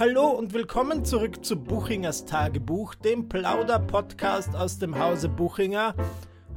Hallo und willkommen zurück zu Buchingers Tagebuch, dem Plauder-Podcast aus dem Hause Buchinger.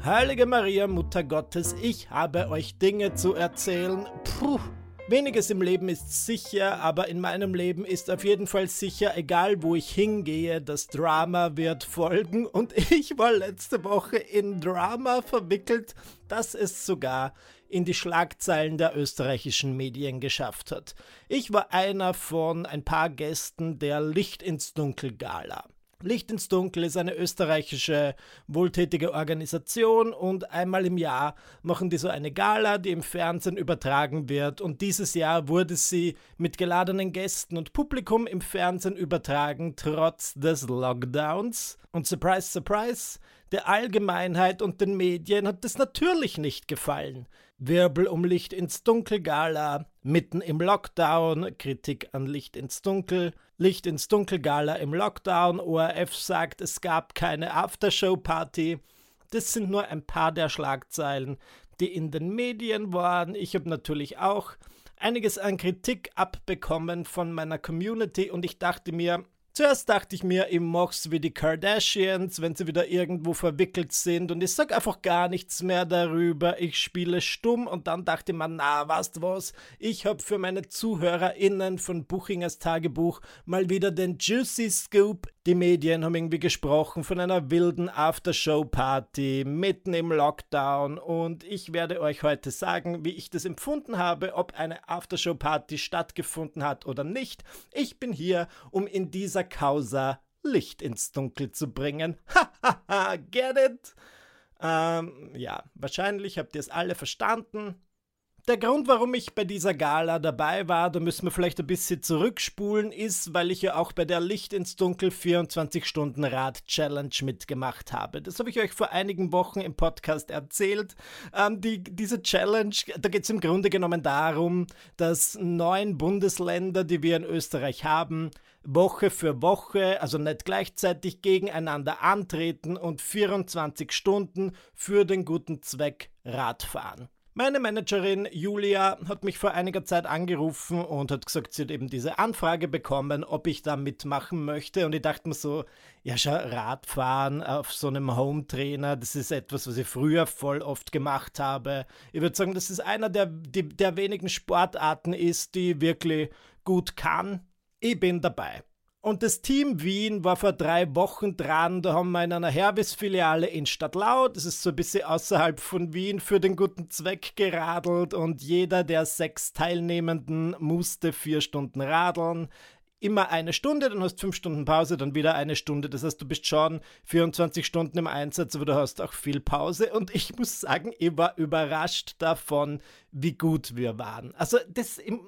Heilige Maria, Mutter Gottes, ich habe euch Dinge zu erzählen. Puh. Weniges im Leben ist sicher, aber in meinem Leben ist auf jeden Fall sicher, egal wo ich hingehe, das Drama wird folgen. Und ich war letzte Woche in Drama verwickelt, dass es sogar in die Schlagzeilen der österreichischen Medien geschafft hat. Ich war einer von ein paar Gästen der Licht ins Dunkel Gala. Licht ins Dunkel ist eine österreichische wohltätige Organisation und einmal im Jahr machen die so eine Gala, die im Fernsehen übertragen wird und dieses Jahr wurde sie mit geladenen Gästen und Publikum im Fernsehen übertragen, trotz des Lockdowns. Und surprise, surprise, der Allgemeinheit und den Medien hat es natürlich nicht gefallen. Wirbel um Licht ins Dunkel Gala, mitten im Lockdown, Kritik an Licht ins Dunkel, Licht ins Dunkel Gala im Lockdown, ORF sagt, es gab keine Aftershow-Party. Das sind nur ein paar der Schlagzeilen, die in den Medien waren. Ich habe natürlich auch einiges an Kritik abbekommen von meiner Community und ich dachte mir, Zuerst dachte ich mir, ich mach's wie die Kardashians, wenn sie wieder irgendwo verwickelt sind. Und ich sag einfach gar nichts mehr darüber, ich spiele stumm. Und dann dachte ich mir, na, du was, ich hab für meine ZuhörerInnen von Buchingers Tagebuch mal wieder den Juicy Scoop die Medien haben irgendwie gesprochen von einer wilden Aftershow-Party mitten im Lockdown und ich werde euch heute sagen, wie ich das empfunden habe, ob eine Aftershow-Party stattgefunden hat oder nicht. Ich bin hier, um in dieser Causa Licht ins Dunkel zu bringen. Hahaha, get it? Ähm, ja, wahrscheinlich habt ihr es alle verstanden. Der Grund, warum ich bei dieser Gala dabei war, da müssen wir vielleicht ein bisschen zurückspulen, ist, weil ich ja auch bei der Licht ins Dunkel 24 Stunden Rad Challenge mitgemacht habe. Das habe ich euch vor einigen Wochen im Podcast erzählt. Ähm, die, diese Challenge, da geht es im Grunde genommen darum, dass neun Bundesländer, die wir in Österreich haben, Woche für Woche, also nicht gleichzeitig gegeneinander antreten und 24 Stunden für den guten Zweck Rad fahren. Meine Managerin Julia hat mich vor einiger Zeit angerufen und hat gesagt, sie hat eben diese Anfrage bekommen, ob ich da mitmachen möchte. Und ich dachte mir so, ja, schau, Radfahren auf so einem Home-Trainer, das ist etwas, was ich früher voll oft gemacht habe. Ich würde sagen, das ist einer der, der wenigen Sportarten ist, die ich wirklich gut kann. Ich bin dabei. Und das Team Wien war vor drei Wochen dran. Da haben wir in einer Herbis-Filiale in Stadtlau, das ist so ein bisschen außerhalb von Wien, für den guten Zweck geradelt. Und jeder der sechs Teilnehmenden musste vier Stunden radeln. Immer eine Stunde, dann hast du fünf Stunden Pause, dann wieder eine Stunde. Das heißt, du bist schon 24 Stunden im Einsatz, aber du hast auch viel Pause. Und ich muss sagen, ich war überrascht davon, wie gut wir waren. Also, das im,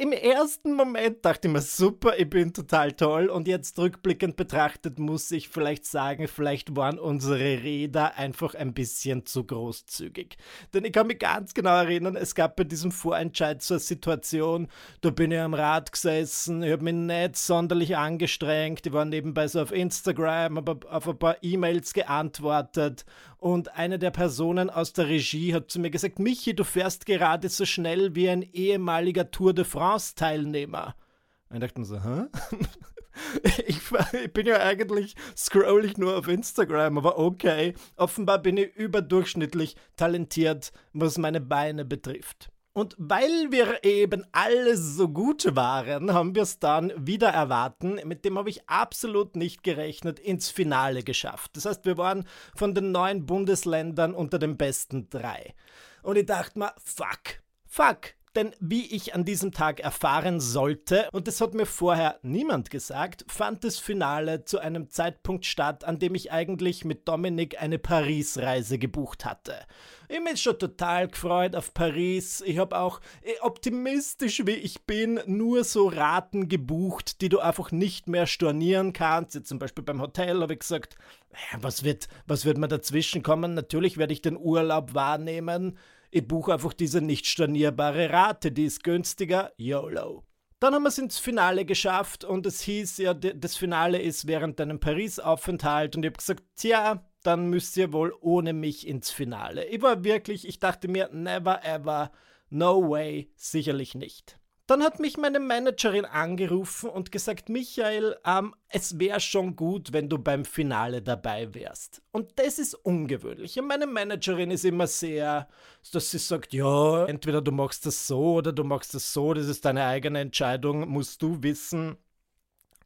im ersten Moment dachte ich mir, super, ich bin total toll. Und jetzt rückblickend betrachtet muss ich vielleicht sagen, vielleicht waren unsere Räder einfach ein bisschen zu großzügig. Denn ich kann mich ganz genau erinnern, es gab bei diesem Vorentscheid so eine Situation, da bin ich am Rad gesessen, ich habe mich nicht sonderlich angestrengt, ich war nebenbei so auf Instagram, habe auf ein paar E-Mails geantwortet und eine der Personen aus der Regie hat zu mir gesagt, Michi, du fährst gerade so schnell wie ein ehemaliger Tour de France-Teilnehmer. Und ich dachte so, hä? Ich, ich, bin ja eigentlich, scroll ich nur auf Instagram, aber okay. Offenbar bin ich überdurchschnittlich talentiert, was meine Beine betrifft. Und weil wir eben alle so gut waren, haben wir es dann wieder erwarten, mit dem habe ich absolut nicht gerechnet, ins Finale geschafft. Das heißt, wir waren von den neun Bundesländern unter den besten drei. Und ich dachte mir, fuck, fuck, denn wie ich an diesem Tag erfahren sollte, und das hat mir vorher niemand gesagt, fand das Finale zu einem Zeitpunkt statt, an dem ich eigentlich mit Dominik eine Paris-Reise gebucht hatte. Ich bin schon total gefreut auf Paris. Ich habe auch eh, optimistisch wie ich bin nur so Raten gebucht, die du einfach nicht mehr stornieren kannst. Jetzt zum Beispiel beim Hotel habe ich gesagt, was wird, was wird mir dazwischen kommen? Natürlich werde ich den Urlaub wahrnehmen. Ich buche einfach diese nicht stornierbare Rate, die ist günstiger, YOLO. Dann haben wir es ins Finale geschafft und es hieß ja, das Finale ist während deinem Paris-Aufenthalt und ich habe gesagt, tja, dann müsst ihr wohl ohne mich ins Finale. Ich war wirklich, ich dachte mir, never ever, no way, sicherlich nicht. Dann hat mich meine Managerin angerufen und gesagt, Michael, ähm, es wäre schon gut, wenn du beim Finale dabei wärst. Und das ist ungewöhnlich. Und meine Managerin ist immer sehr, dass sie sagt, ja, entweder du machst das so oder du machst das so, das ist deine eigene Entscheidung, musst du wissen.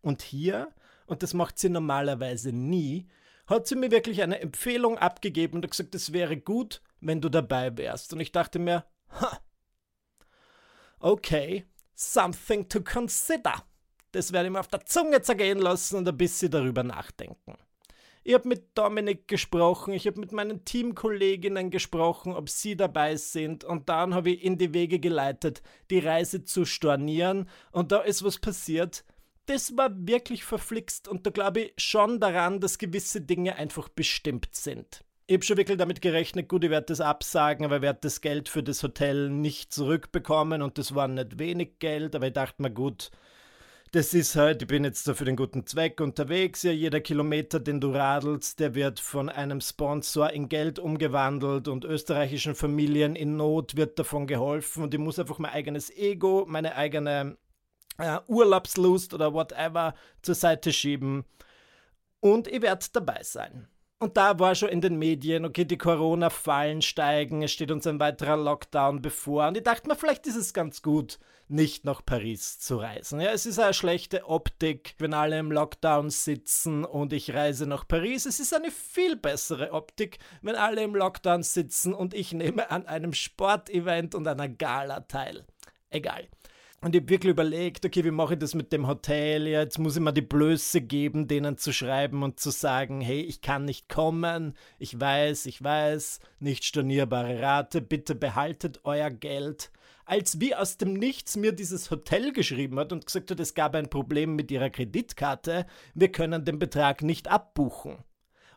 Und hier, und das macht sie normalerweise nie, hat sie mir wirklich eine Empfehlung abgegeben und gesagt, es wäre gut, wenn du dabei wärst. Und ich dachte mir, ha, okay, something to consider. Das werde ich mir auf der Zunge zergehen lassen und ein bisschen darüber nachdenken. Ich habe mit Dominik gesprochen, ich habe mit meinen Teamkolleginnen gesprochen, ob sie dabei sind und dann habe ich in die Wege geleitet, die Reise zu stornieren und da ist was passiert. Das war wirklich verflixt und da glaube ich schon daran, dass gewisse Dinge einfach bestimmt sind. Ich habe schon wirklich damit gerechnet, gut, ich werde das absagen, aber ich werde das Geld für das Hotel nicht zurückbekommen und das war nicht wenig Geld, aber ich dachte mir, gut, das ist halt, ich bin jetzt da für den guten Zweck unterwegs, ja, jeder Kilometer, den du radelst, der wird von einem Sponsor in Geld umgewandelt und österreichischen Familien in Not wird davon geholfen und ich muss einfach mein eigenes Ego, meine eigene äh, Urlaubslust oder whatever zur Seite schieben und ich werde dabei sein. Und da war schon in den Medien, okay, die Corona-Fallen steigen, es steht uns ein weiterer Lockdown bevor. Und ich dachte mir, vielleicht ist es ganz gut, nicht nach Paris zu reisen. Ja, es ist eine schlechte Optik, wenn alle im Lockdown sitzen und ich reise nach Paris. Es ist eine viel bessere Optik, wenn alle im Lockdown sitzen und ich nehme an einem Sportevent und einer Gala teil. Egal. Und ich habe wirklich überlegt, okay, wie mache ich das mit dem Hotel? Ja, jetzt muss ich mir die Blöße geben, denen zu schreiben und zu sagen, hey, ich kann nicht kommen, ich weiß, ich weiß, nicht stornierbare Rate, bitte behaltet euer Geld. Als wie aus dem Nichts mir dieses Hotel geschrieben hat und gesagt hat, es gab ein Problem mit ihrer Kreditkarte, wir können den Betrag nicht abbuchen.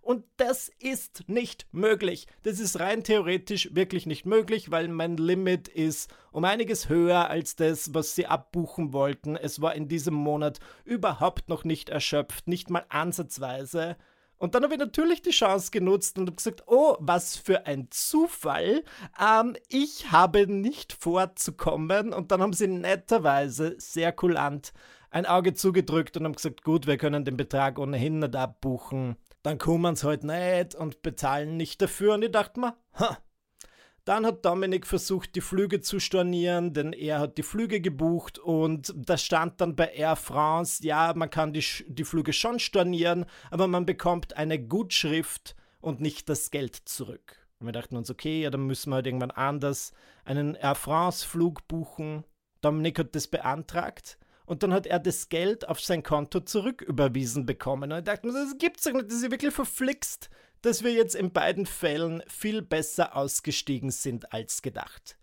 Und das ist nicht möglich. Das ist rein theoretisch wirklich nicht möglich, weil mein Limit ist um einiges höher als das, was sie abbuchen wollten. Es war in diesem Monat überhaupt noch nicht erschöpft, nicht mal ansatzweise. Und dann habe ich natürlich die Chance genutzt und habe gesagt, oh, was für ein Zufall. Ähm, ich habe nicht vorzukommen. Und dann haben sie netterweise, sehr kulant, ein Auge zugedrückt und haben gesagt, gut, wir können den Betrag ohnehin nicht abbuchen dann kommen sie halt nicht und bezahlen nicht dafür. Und ich dachte mir, ha. Dann hat Dominik versucht, die Flüge zu stornieren, denn er hat die Flüge gebucht und da stand dann bei Air France, ja, man kann die, die Flüge schon stornieren, aber man bekommt eine Gutschrift und nicht das Geld zurück. Und wir dachten uns, okay, ja, dann müssen wir halt irgendwann anders einen Air France-Flug buchen. Dominik hat das beantragt und dann hat er das Geld auf sein Konto zurücküberwiesen bekommen. Und ich dachte mir, das gibt's doch nicht, das ist ja wirklich verflixt, dass wir jetzt in beiden Fällen viel besser ausgestiegen sind als gedacht.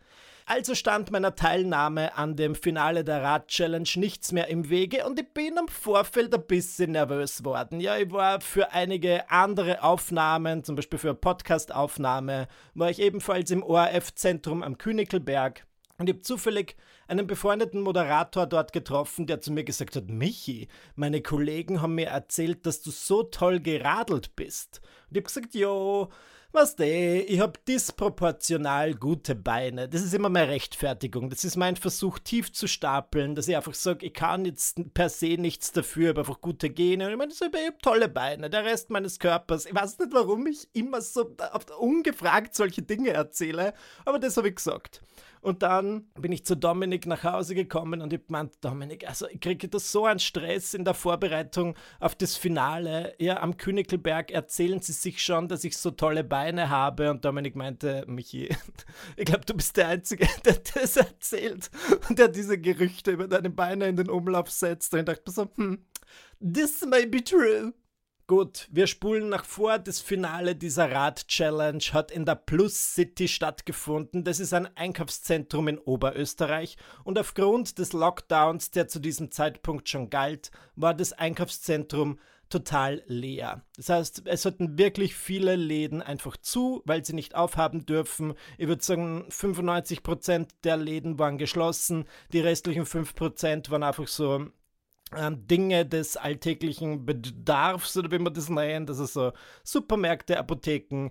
Also stand meiner Teilnahme an dem Finale der Rad-Challenge nichts mehr im Wege und ich bin am Vorfeld ein bisschen nervös worden. Ja, ich war für einige andere Aufnahmen, zum Beispiel für eine Podcast-Aufnahme, war ich ebenfalls im ORF-Zentrum am Königelberg und ich habe zufällig einen befreundeten Moderator dort getroffen, der zu mir gesagt hat, Michi, meine Kollegen haben mir erzählt, dass du so toll geradelt bist. Und ich habe gesagt, jo, was de, ich habe disproportional gute Beine. Das ist immer meine Rechtfertigung. Das ist mein Versuch, tief zu stapeln, dass ich einfach sage, ich kann jetzt per se nichts dafür, aber einfach gute Gene. Und ich meine, ich habe tolle Beine. Der Rest meines Körpers, ich weiß nicht, warum ich immer so ungefragt solche Dinge erzähle, aber das habe ich gesagt. Und dann bin ich zu Dominik nach Hause gekommen und ich meinte, Dominik, also ich kriege da so einen Stress in der Vorbereitung auf das Finale. Ja, am Königelberg erzählen sie sich schon, dass ich so tolle Beine habe. Und Dominik meinte, Michi, ich glaube, du bist der Einzige, der das erzählt und der diese Gerüchte über deine Beine in den Umlauf setzt. Und ich dachte so, hm, this may be true. Gut, wir spulen nach vor. Das Finale dieser Rad-Challenge hat in der Plus City stattgefunden. Das ist ein Einkaufszentrum in Oberösterreich. Und aufgrund des Lockdowns, der zu diesem Zeitpunkt schon galt, war das Einkaufszentrum total leer. Das heißt, es hatten wirklich viele Läden einfach zu, weil sie nicht aufhaben dürfen. Ich würde sagen, 95% der Läden waren geschlossen. Die restlichen 5% waren einfach so Dinge des alltäglichen Bedarfs oder wie man das nennt, also so Supermärkte, Apotheken,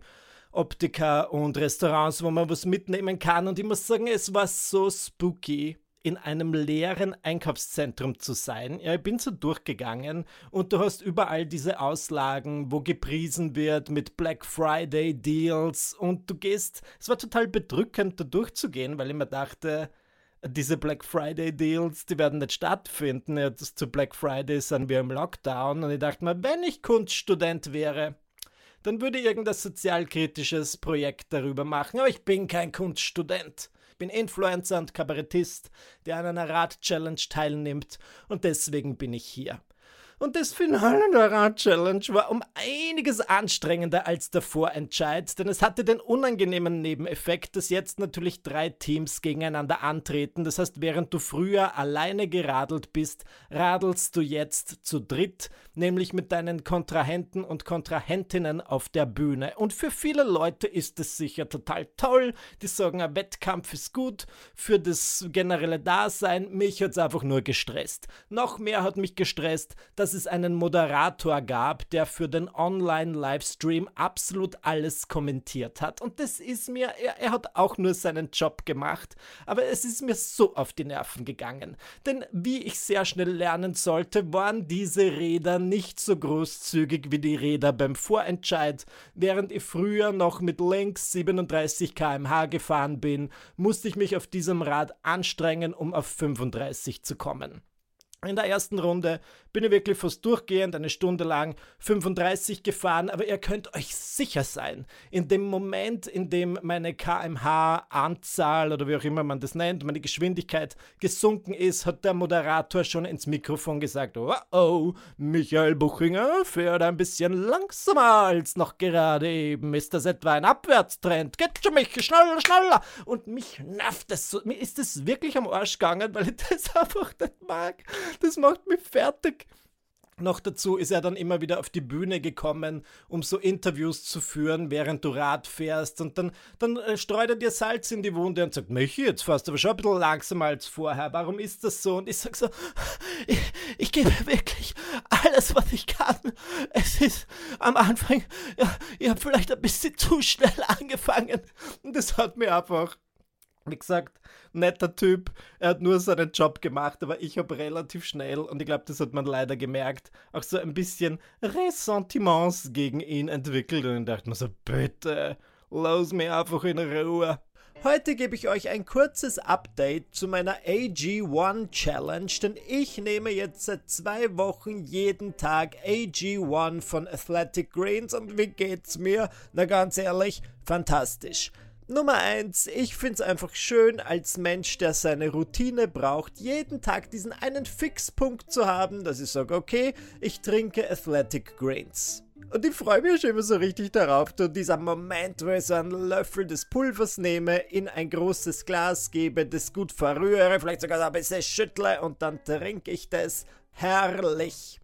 Optiker und Restaurants, wo man was mitnehmen kann. Und ich muss sagen, es war so spooky. in einem leeren Einkaufszentrum zu sein. Ja, ich bin so durchgegangen und du hast überall diese Auslagen, wo gepriesen wird mit Black Friday Deals und du gehst, es war total bedrückend da durchzugehen, weil ich mir dachte, diese Black Friday Deals, die werden nicht stattfinden. Jetzt zu Black Friday sind wir im Lockdown und ich dachte mir, wenn ich Kunststudent wäre, dann würde ich irgendein sozialkritisches Projekt darüber machen. Aber ich bin kein Kunststudent. Ich bin Influencer und Kabarettist, der an einer Rad-Challenge teilnimmt und deswegen bin ich hier. Und das Finale der Rad-Challenge war um einiges anstrengender als der Vorentscheid, denn es hatte den unangenehmen Nebeneffekt, dass jetzt natürlich drei Teams gegeneinander antreten. Das heißt, während du früher alleine geradelt bist, radelst du jetzt zu dritt, nämlich mit deinen Kontrahenten und Kontrahentinnen auf der Bühne. Und für viele Leute ist es sicher total toll. Die sagen, ein Wettkampf ist gut für das generelle Dasein. Mich hat es einfach nur gestresst. Noch mehr hat mich gestresst, dass es einen Moderator gab, der für den Online-Livestream absolut alles kommentiert hat. Und das ist mir, er, er hat auch nur seinen Job gemacht, aber es ist mir so auf die Nerven gegangen. Denn wie ich sehr schnell lernen sollte, waren diese Räder nicht so großzügig wie die Räder beim Vorentscheid. Während ich früher noch mit links 37 km/h gefahren bin, musste ich mich auf diesem Rad anstrengen, um auf 35 zu kommen. In der ersten Runde bin ich wirklich fast durchgehend eine Stunde lang 35 gefahren, aber ihr könnt euch sicher sein, in dem Moment, in dem meine kmh-Anzahl oder wie auch immer man das nennt, meine Geschwindigkeit gesunken ist, hat der Moderator schon ins Mikrofon gesagt, oh, oh Michael Buchinger fährt ein bisschen langsamer als noch gerade eben. Ist das etwa ein Abwärtstrend? Geht schon mich, schneller, schneller! Und mich nervt das so, mir ist das wirklich am Arsch gegangen, weil ich das einfach nicht mag. Das macht mich fertig. Noch dazu ist er dann immer wieder auf die Bühne gekommen, um so Interviews zu führen, während du Rad fährst. Und dann, dann äh, streut er dir Salz in die Wunde und sagt, Michi, jetzt fährst du aber schon ein bisschen langsamer als vorher. Warum ist das so? Und ich sag so, ich, ich gebe wirklich alles, was ich kann. Es ist am Anfang, ja, ich habe vielleicht ein bisschen zu schnell angefangen. Und das hat mir einfach wie gesagt, netter Typ. Er hat nur seinen Job gemacht, aber ich habe relativ schnell, und ich glaube, das hat man leider gemerkt, auch so ein bisschen Ressentiments gegen ihn entwickelt. Und ich dachte mir so, bitte, lass mich einfach in Ruhe. Heute gebe ich euch ein kurzes Update zu meiner AG1 Challenge, denn ich nehme jetzt seit zwei Wochen jeden Tag AG1 von Athletic Greens und wie geht's mir? Na ganz ehrlich, fantastisch. Nummer eins, ich finde es einfach schön, als Mensch, der seine Routine braucht, jeden Tag diesen einen Fixpunkt zu haben, dass ich sage, okay, ich trinke Athletic Greens. Und ich freue mich schon immer so richtig darauf, du dieser Moment, wo ich so einen Löffel des Pulvers nehme, in ein großes Glas gebe, das gut verrühre, vielleicht sogar ein bisschen schüttle und dann trinke ich das. Herrlich.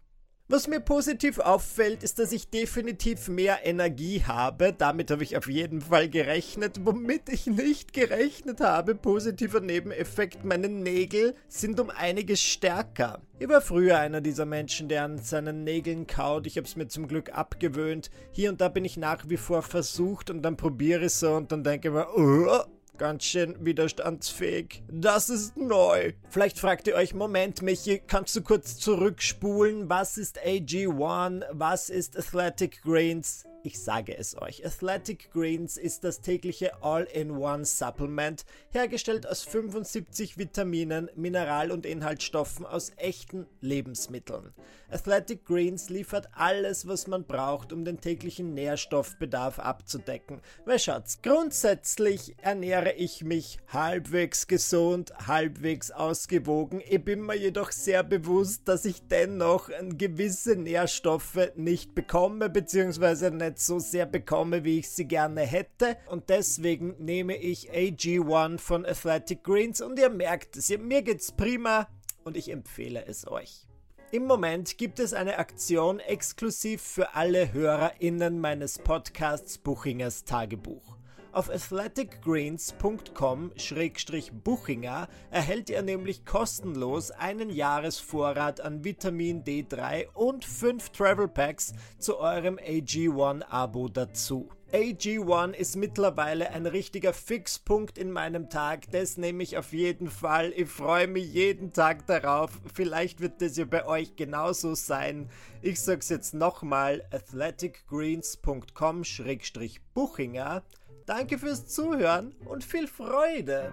Was mir positiv auffällt, ist, dass ich definitiv mehr Energie habe. Damit habe ich auf jeden Fall gerechnet. Womit ich nicht gerechnet habe, positiver Nebeneffekt, meine Nägel sind um einiges stärker. Ich war früher einer dieser Menschen, der an seinen Nägeln kaut. Ich habe es mir zum Glück abgewöhnt. Hier und da bin ich nach wie vor versucht und dann probiere ich so und dann denke ich mir, oh, Ganz schön widerstandsfähig. Das ist neu. Vielleicht fragt ihr euch, Moment, Michi, kannst du kurz zurückspulen? Was ist AG1? Was ist Athletic Greens? Ich sage es euch, Athletic Greens ist das tägliche All-in-One-Supplement, hergestellt aus 75 Vitaminen, Mineral- und Inhaltsstoffen aus echten Lebensmitteln. Athletic Greens liefert alles, was man braucht, um den täglichen Nährstoffbedarf abzudecken. Weil Schatz, grundsätzlich ernähre ich mich halbwegs gesund, halbwegs ausgewogen. Ich bin mir jedoch sehr bewusst, dass ich dennoch gewisse Nährstoffe nicht bekomme, beziehungsweise nicht nicht so sehr bekomme, wie ich sie gerne hätte. Und deswegen nehme ich AG1 von Athletic Greens und ihr merkt es, mir geht's prima und ich empfehle es euch. Im Moment gibt es eine Aktion exklusiv für alle HörerInnen meines Podcasts Buchingers Tagebuch. Auf athleticgreens.com-buchinger erhält ihr nämlich kostenlos einen Jahresvorrat an Vitamin D3 und 5 Travel Packs zu eurem AG1-Abo dazu. AG1 ist mittlerweile ein richtiger Fixpunkt in meinem Tag. Das nehme ich auf jeden Fall. Ich freue mich jeden Tag darauf. Vielleicht wird das ja bei euch genauso sein. Ich sag's jetzt nochmal: athleticgreens.com-buchinger. Danke fürs Zuhören und viel Freude!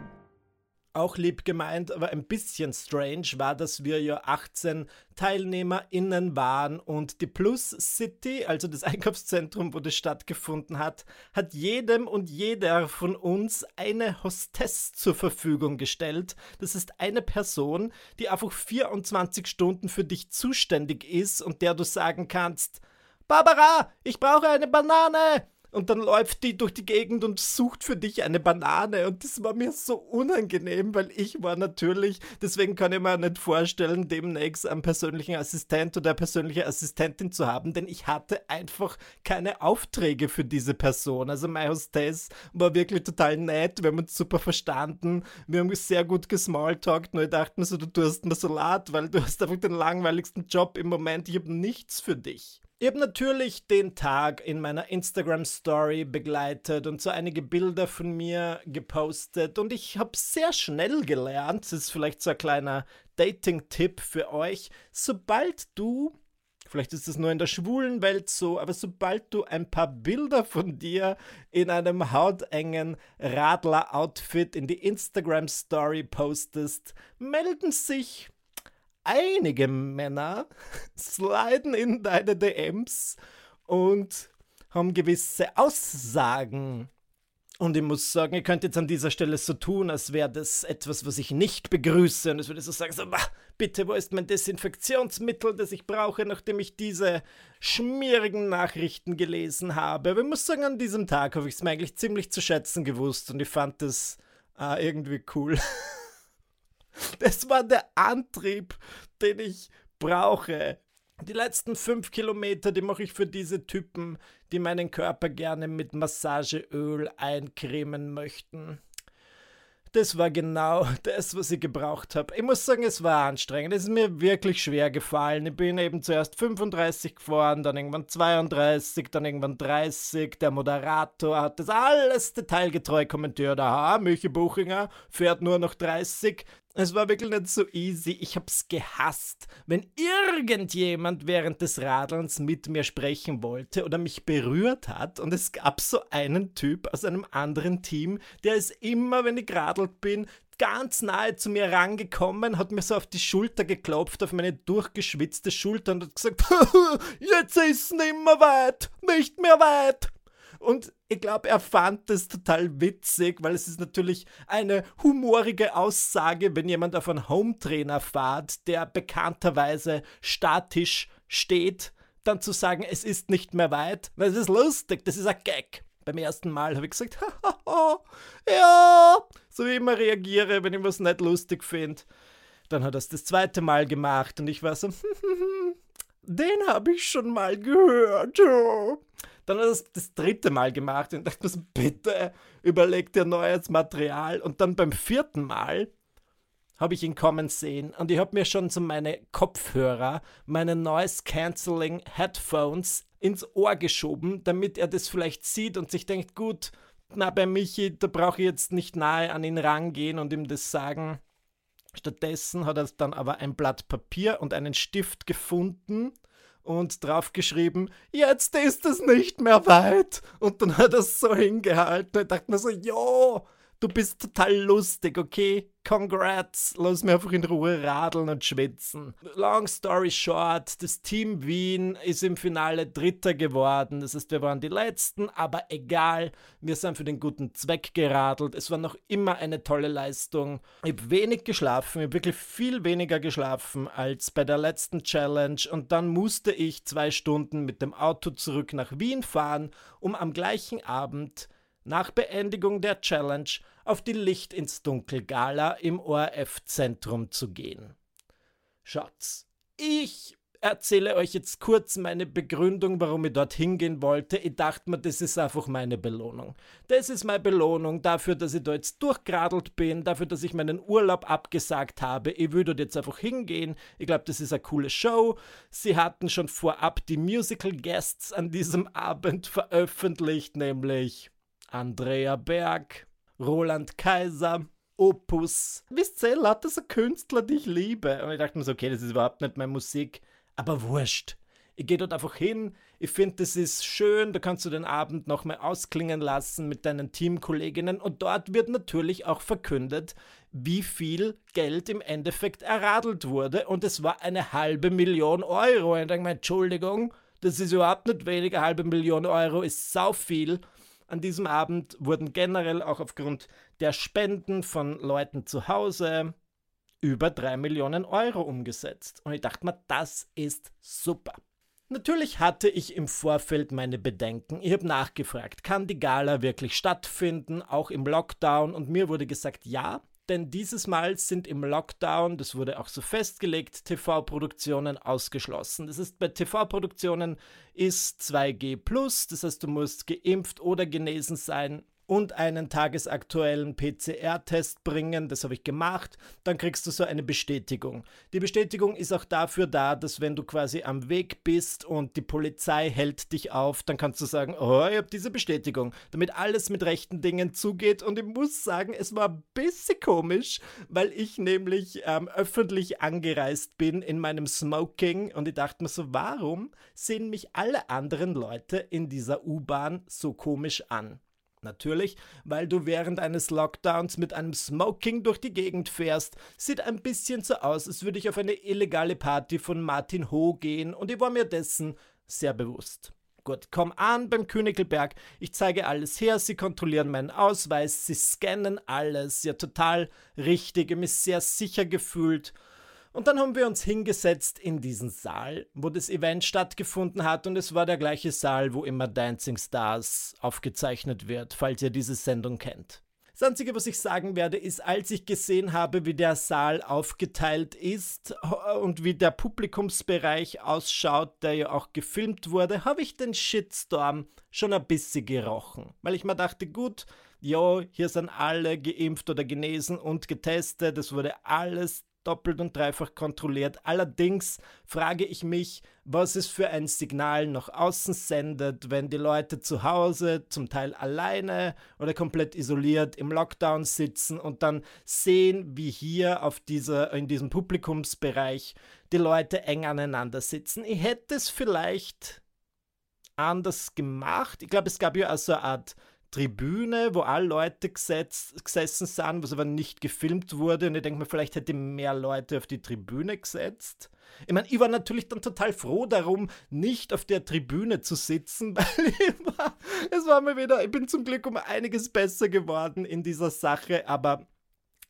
auch lieb gemeint, aber ein bisschen strange war, dass wir ja 18 TeilnehmerInnen waren und die Plus City, also das Einkaufszentrum, wo das stattgefunden hat, hat jedem und jeder von uns eine Hostess zur Verfügung gestellt. Das ist eine Person, die einfach 24 Stunden für dich zuständig ist und der du sagen kannst, Barbara, ich brauche eine Banane! Und dann läuft die durch die Gegend und sucht für dich eine Banane. Und das war mir so unangenehm, weil ich war natürlich, deswegen kann ich mir nicht vorstellen, demnächst einen persönlichen Assistent oder eine persönliche Assistentin zu haben, denn ich hatte einfach keine Aufträge für diese Person. Also meine Hostess war wirklich total nett, wir haben uns super verstanden, wir haben sehr gut gesmalltalkt, nur ich dachte mir so, du tust mir so leid, weil du hast einfach den langweiligsten Job im Moment, ich habe nichts für dich. Ich habe natürlich den Tag in meiner Instagram Story begleitet und so einige Bilder von mir gepostet. Und ich habe sehr schnell gelernt, das ist vielleicht so ein kleiner Dating-Tipp für euch, sobald du, vielleicht ist es nur in der schwulen Welt so, aber sobald du ein paar Bilder von dir in einem hautengen Radler-Outfit in die Instagram Story postest, melden sich einige Männer sliden in deine DMs und haben gewisse Aussagen. Und ich muss sagen, ihr könnt jetzt an dieser Stelle so tun, als wäre das etwas, was ich nicht begrüße. Und es würde so sagen, so, bitte, wo ist mein Desinfektionsmittel, das ich brauche, nachdem ich diese schmierigen Nachrichten gelesen habe. Aber ich muss sagen, an diesem Tag habe ich es mir eigentlich ziemlich zu schätzen gewusst und ich fand es äh, irgendwie cool. Das war der Antrieb, den ich brauche. Die letzten fünf Kilometer, die mache ich für diese Typen, die meinen Körper gerne mit Massageöl eincremen möchten das war genau das, was ich gebraucht habe. Ich muss sagen, es war anstrengend. Es ist mir wirklich schwer gefallen. Ich bin eben zuerst 35 gefahren, dann irgendwann 32, dann irgendwann 30. Der Moderator hat das alles detailgetreu kommentiert. Aha, Michi Buchinger fährt nur noch 30. Es war wirklich nicht so easy. Ich hab's gehasst, wenn irgendjemand während des Radelns mit mir sprechen wollte oder mich berührt hat. Und es gab so einen Typ aus einem anderen Team, der ist immer, wenn ich geradelt bin, ganz nahe zu mir rangekommen, hat mir so auf die Schulter geklopft, auf meine durchgeschwitzte Schulter und hat gesagt, jetzt ist nicht mehr weit, nicht mehr weit. Und ich glaube, er fand das total witzig, weil es ist natürlich eine humorige Aussage, wenn jemand auf einen Hometrainer fährt, der bekannterweise statisch steht, dann zu sagen, es ist nicht mehr weit, weil es ist lustig, das ist ein Gag. Beim ersten Mal habe ich gesagt, ja, so wie ich immer reagiere, wenn ich was nicht lustig finde. Dann hat er es das zweite Mal gemacht und ich war so, den habe ich schon mal gehört. Dann hat er es das dritte Mal gemacht und dachte mir bitte überleg dir neues Material. Und dann beim vierten Mal habe ich ihn kommen sehen und ich habe mir schon so meine Kopfhörer, meine Noise Cancelling Headphones ins Ohr geschoben, damit er das vielleicht sieht und sich denkt, gut, na bei Michi, da brauche ich jetzt nicht nahe an ihn rangehen und ihm das sagen. Stattdessen hat er dann aber ein Blatt Papier und einen Stift gefunden und draufgeschrieben, jetzt ist es nicht mehr weit. Und dann hat er es so hingehalten. Ich dachte mir so, ja, du bist total lustig, okay? Congrats, lass mich einfach in Ruhe radeln und schwitzen. Long story short, das Team Wien ist im Finale Dritter geworden. Das heißt, wir waren die Letzten, aber egal, wir sind für den guten Zweck geradelt. Es war noch immer eine tolle Leistung. Ich habe wenig geschlafen, ich habe wirklich viel weniger geschlafen als bei der letzten Challenge und dann musste ich zwei Stunden mit dem Auto zurück nach Wien fahren, um am gleichen Abend nach Beendigung der Challenge auf die Licht ins Dunkel Gala im ORF-Zentrum zu gehen. Schatz, ich erzähle euch jetzt kurz meine Begründung, warum ich dort hingehen wollte. Ich dachte mir, das ist einfach meine Belohnung. Das ist meine Belohnung dafür, dass ich da jetzt durchgeradelt bin, dafür, dass ich meinen Urlaub abgesagt habe. Ich würde dort jetzt einfach hingehen. Ich glaube, das ist eine coole Show. Sie hatten schon vorab die Musical Guests an diesem Abend veröffentlicht, nämlich Andrea Berg, Roland Kaiser, Opus. Wisst ihr, lauter so Künstler, die ich liebe. Und ich dachte mir so, okay, das ist überhaupt nicht meine Musik aber wurscht. Ich gehe dort einfach hin. Ich finde, das ist schön. Da kannst du den Abend nochmal ausklingen lassen mit deinen Teamkolleginnen. Und dort wird natürlich auch verkündet, wie viel Geld im Endeffekt erradelt wurde. Und es war eine halbe Million Euro. Und ich denke mir, Entschuldigung, das ist überhaupt nicht wenig. Eine halbe Million Euro ist sau viel. An diesem Abend wurden generell auch aufgrund der Spenden von Leuten zu Hause über 3 Millionen Euro umgesetzt. Und ich dachte mir, das ist super. Natürlich hatte ich im Vorfeld meine Bedenken. Ich habe nachgefragt, kann die Gala wirklich stattfinden, auch im Lockdown? Und mir wurde gesagt, ja, denn dieses Mal sind im Lockdown, das wurde auch so festgelegt, TV-Produktionen ausgeschlossen. Das ist bei TV-Produktionen ist 2G+, das heißt, du musst geimpft oder genesen sein und einen tagesaktuellen PCR-Test bringen. Das habe ich gemacht. Dann kriegst du so eine Bestätigung. Die Bestätigung ist auch dafür da, dass wenn du quasi am Weg bist und die Polizei hält dich auf, dann kannst du sagen, oh, ich habe diese Bestätigung, damit alles mit rechten Dingen zugeht. Und ich muss sagen, es war ein bisschen komisch, weil ich nämlich ähm, öffentlich angereist bin in meinem Smoking und ich dachte mir so, warum sehen mich alle anderen Leute in dieser U-Bahn so komisch an? Natürlich, weil du während eines Lockdowns mit einem Smoking durch die Gegend fährst. Sieht ein bisschen so aus, als würde ich auf eine illegale Party von Martin Ho gehen und ich war mir dessen sehr bewusst. Gut, komm an beim Königelberg. Ich zeige alles her. Sie kontrollieren meinen Ausweis. Sie scannen alles. Ja, total richtig. Ich mich sehr sicher gefühlt. Und dann haben wir uns hingesetzt in diesen Saal, wo das Event stattgefunden hat und es war der gleiche Saal, wo immer Dancing Stars aufgezeichnet wird, falls ihr diese Sendung kennt. Das Einzige, was ich sagen werde, ist, als ich gesehen habe, wie der Saal aufgeteilt ist und wie der Publikumsbereich ausschaut, der ja auch gefilmt wurde, habe ich den Shitstorm schon ein bisschen gerochen. Weil ich mir dachte, gut, ja, hier sind alle geimpft oder genesen und getestet, es wurde alles doppelt und dreifach kontrolliert. Allerdings frage ich mich, was es für ein Signal nach außen sendet, wenn die Leute zu Hause, zum Teil alleine oder komplett isoliert im Lockdown sitzen und dann sehen, wie hier auf dieser, in diesem Publikumsbereich die Leute eng aneinander sitzen. Ich hätte es vielleicht anders gemacht. Ich glaube, es gab ja auch so eine Art Tribüne, wo alle Leute gesetzt, gesessen sind, was aber nicht gefilmt wurde. Und ich denke mir, vielleicht hätte mehr Leute auf die Tribüne gesetzt. Ich meine, ich war natürlich dann total froh darum, nicht auf der Tribüne zu sitzen, weil ich war, es war mir wieder, ich bin zum Glück um einiges besser geworden in dieser Sache, aber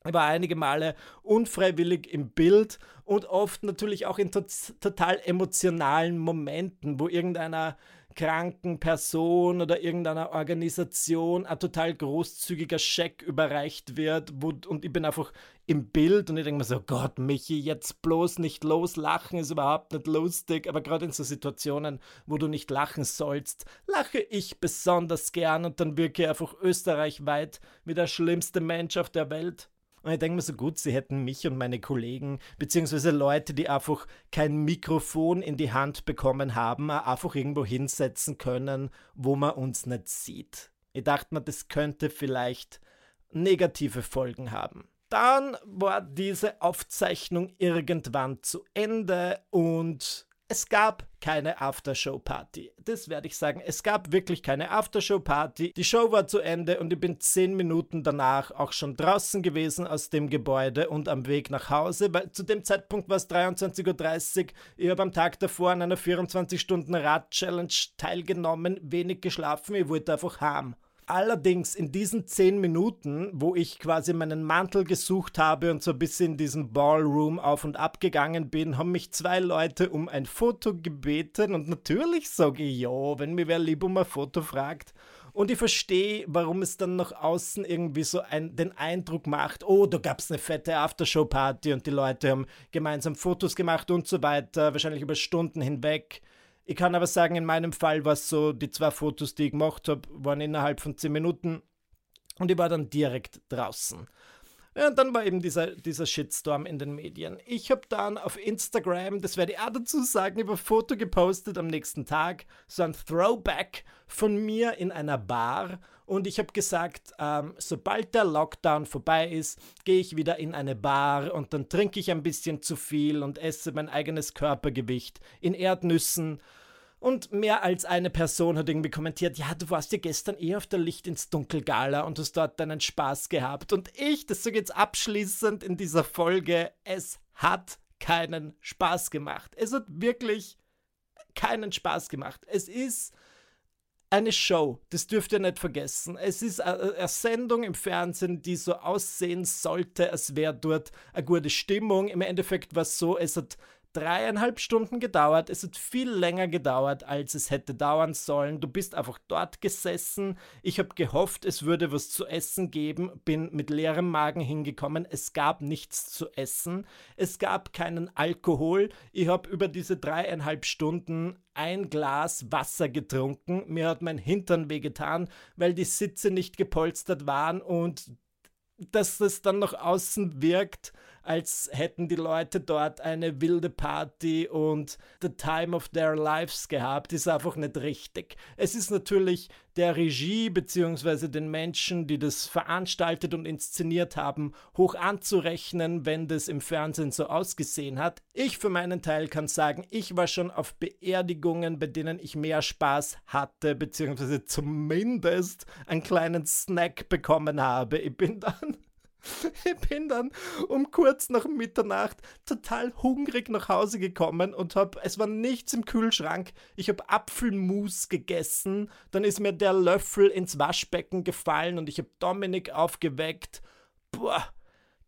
ich war einige Male unfreiwillig im Bild und oft natürlich auch in to total emotionalen Momenten, wo irgendeiner kranken Person oder irgendeiner Organisation ein total großzügiger Scheck überreicht wird wo, und ich bin einfach im Bild und ich denke mir so, Gott, Michi, jetzt bloß nicht loslachen, ist überhaupt nicht lustig, aber gerade in so Situationen, wo du nicht lachen sollst, lache ich besonders gern und dann wirke ich einfach österreichweit wie der schlimmste Mensch auf der Welt. Und ich denke mir so gut, sie hätten mich und meine Kollegen, beziehungsweise Leute, die einfach kein Mikrofon in die Hand bekommen haben, einfach irgendwo hinsetzen können, wo man uns nicht sieht. Ich dachte mir, das könnte vielleicht negative Folgen haben. Dann war diese Aufzeichnung irgendwann zu Ende und es gab keine Aftershow-Party. Das werde ich sagen. Es gab wirklich keine Aftershow-Party. Die Show war zu Ende und ich bin zehn Minuten danach auch schon draußen gewesen aus dem Gebäude und am Weg nach Hause, weil zu dem Zeitpunkt war es 23.30 Uhr. Ich habe am Tag davor an einer 24-Stunden-Rad-Challenge teilgenommen, wenig geschlafen. Ich wollte einfach heim. Allerdings in diesen zehn Minuten, wo ich quasi meinen Mantel gesucht habe und so ein bisschen in diesem Ballroom auf und ab gegangen bin, haben mich zwei Leute um ein Foto gebeten und natürlich sage ich ja, wenn mir wer lieb um ein Foto fragt. Und ich verstehe, warum es dann nach außen irgendwie so ein, den Eindruck macht, oh, da gab es eine fette Aftershow-Party und die Leute haben gemeinsam Fotos gemacht und so weiter, wahrscheinlich über Stunden hinweg. Ich kann aber sagen, in meinem Fall war es so, die zwei Fotos, die ich gemacht habe, waren innerhalb von 10 Minuten und ich war dann direkt draußen. Ja, und dann war eben dieser, dieser Shitstorm in den Medien. Ich habe dann auf Instagram, das werde ich auch dazu sagen, über ein Foto gepostet am nächsten Tag, so ein Throwback von mir in einer Bar. Und ich habe gesagt, ähm, sobald der Lockdown vorbei ist, gehe ich wieder in eine Bar und dann trinke ich ein bisschen zu viel und esse mein eigenes Körpergewicht in Erdnüssen und mehr als eine Person hat irgendwie kommentiert, ja, du warst ja gestern eh auf der Licht ins Dunkelgala und hast dort deinen Spaß gehabt. Und ich, das sage jetzt abschließend in dieser Folge, es hat keinen Spaß gemacht. Es hat wirklich keinen Spaß gemacht. Es ist eine Show, das dürft ihr nicht vergessen. Es ist eine Sendung im Fernsehen, die so aussehen sollte, als wäre dort eine gute Stimmung. Im Endeffekt war es so, es hat dreieinhalb Stunden gedauert. Es hat viel länger gedauert, als es hätte dauern sollen. Du bist einfach dort gesessen. Ich habe gehofft, es würde was zu essen geben. Bin mit leerem Magen hingekommen. Es gab nichts zu essen. Es gab keinen Alkohol. Ich habe über diese dreieinhalb Stunden ein Glas Wasser getrunken. Mir hat mein Hintern wehgetan, weil die Sitze nicht gepolstert waren und dass das dann nach außen wirkt, als hätten die Leute dort eine wilde Party und the time of their lives gehabt, ist einfach nicht richtig. Es ist natürlich der Regie bzw. den Menschen, die das veranstaltet und inszeniert haben, hoch anzurechnen, wenn das im Fernsehen so ausgesehen hat. Ich für meinen Teil kann sagen, ich war schon auf Beerdigungen, bei denen ich mehr Spaß hatte, beziehungsweise zumindest einen kleinen Snack bekommen habe. Ich bin dann ich bin dann um kurz nach Mitternacht total hungrig nach Hause gekommen und habe, es war nichts im Kühlschrank. Ich habe Apfelmus gegessen, dann ist mir der Löffel ins Waschbecken gefallen und ich habe Dominik aufgeweckt. Boah,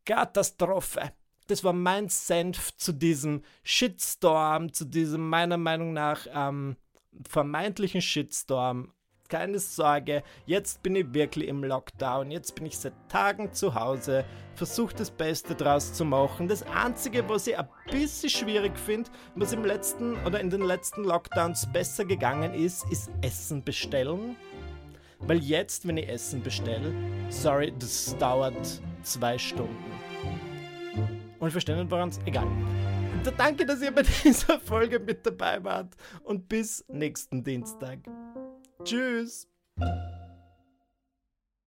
Katastrophe. Das war mein Senf zu diesem Shitstorm, zu diesem meiner Meinung nach ähm, vermeintlichen Shitstorm keine Sorge, jetzt bin ich wirklich im Lockdown, jetzt bin ich seit Tagen zu Hause, versuche das Beste draus zu machen. Das Einzige, was ich ein bisschen schwierig finde, was im letzten oder in den letzten Lockdowns besser gegangen ist, ist Essen bestellen. Weil jetzt, wenn ich Essen bestelle, sorry, das dauert zwei Stunden. Und verstehen nicht, woran es egal. Danke, dass ihr bei dieser Folge mit dabei wart und bis nächsten Dienstag. Tschüss.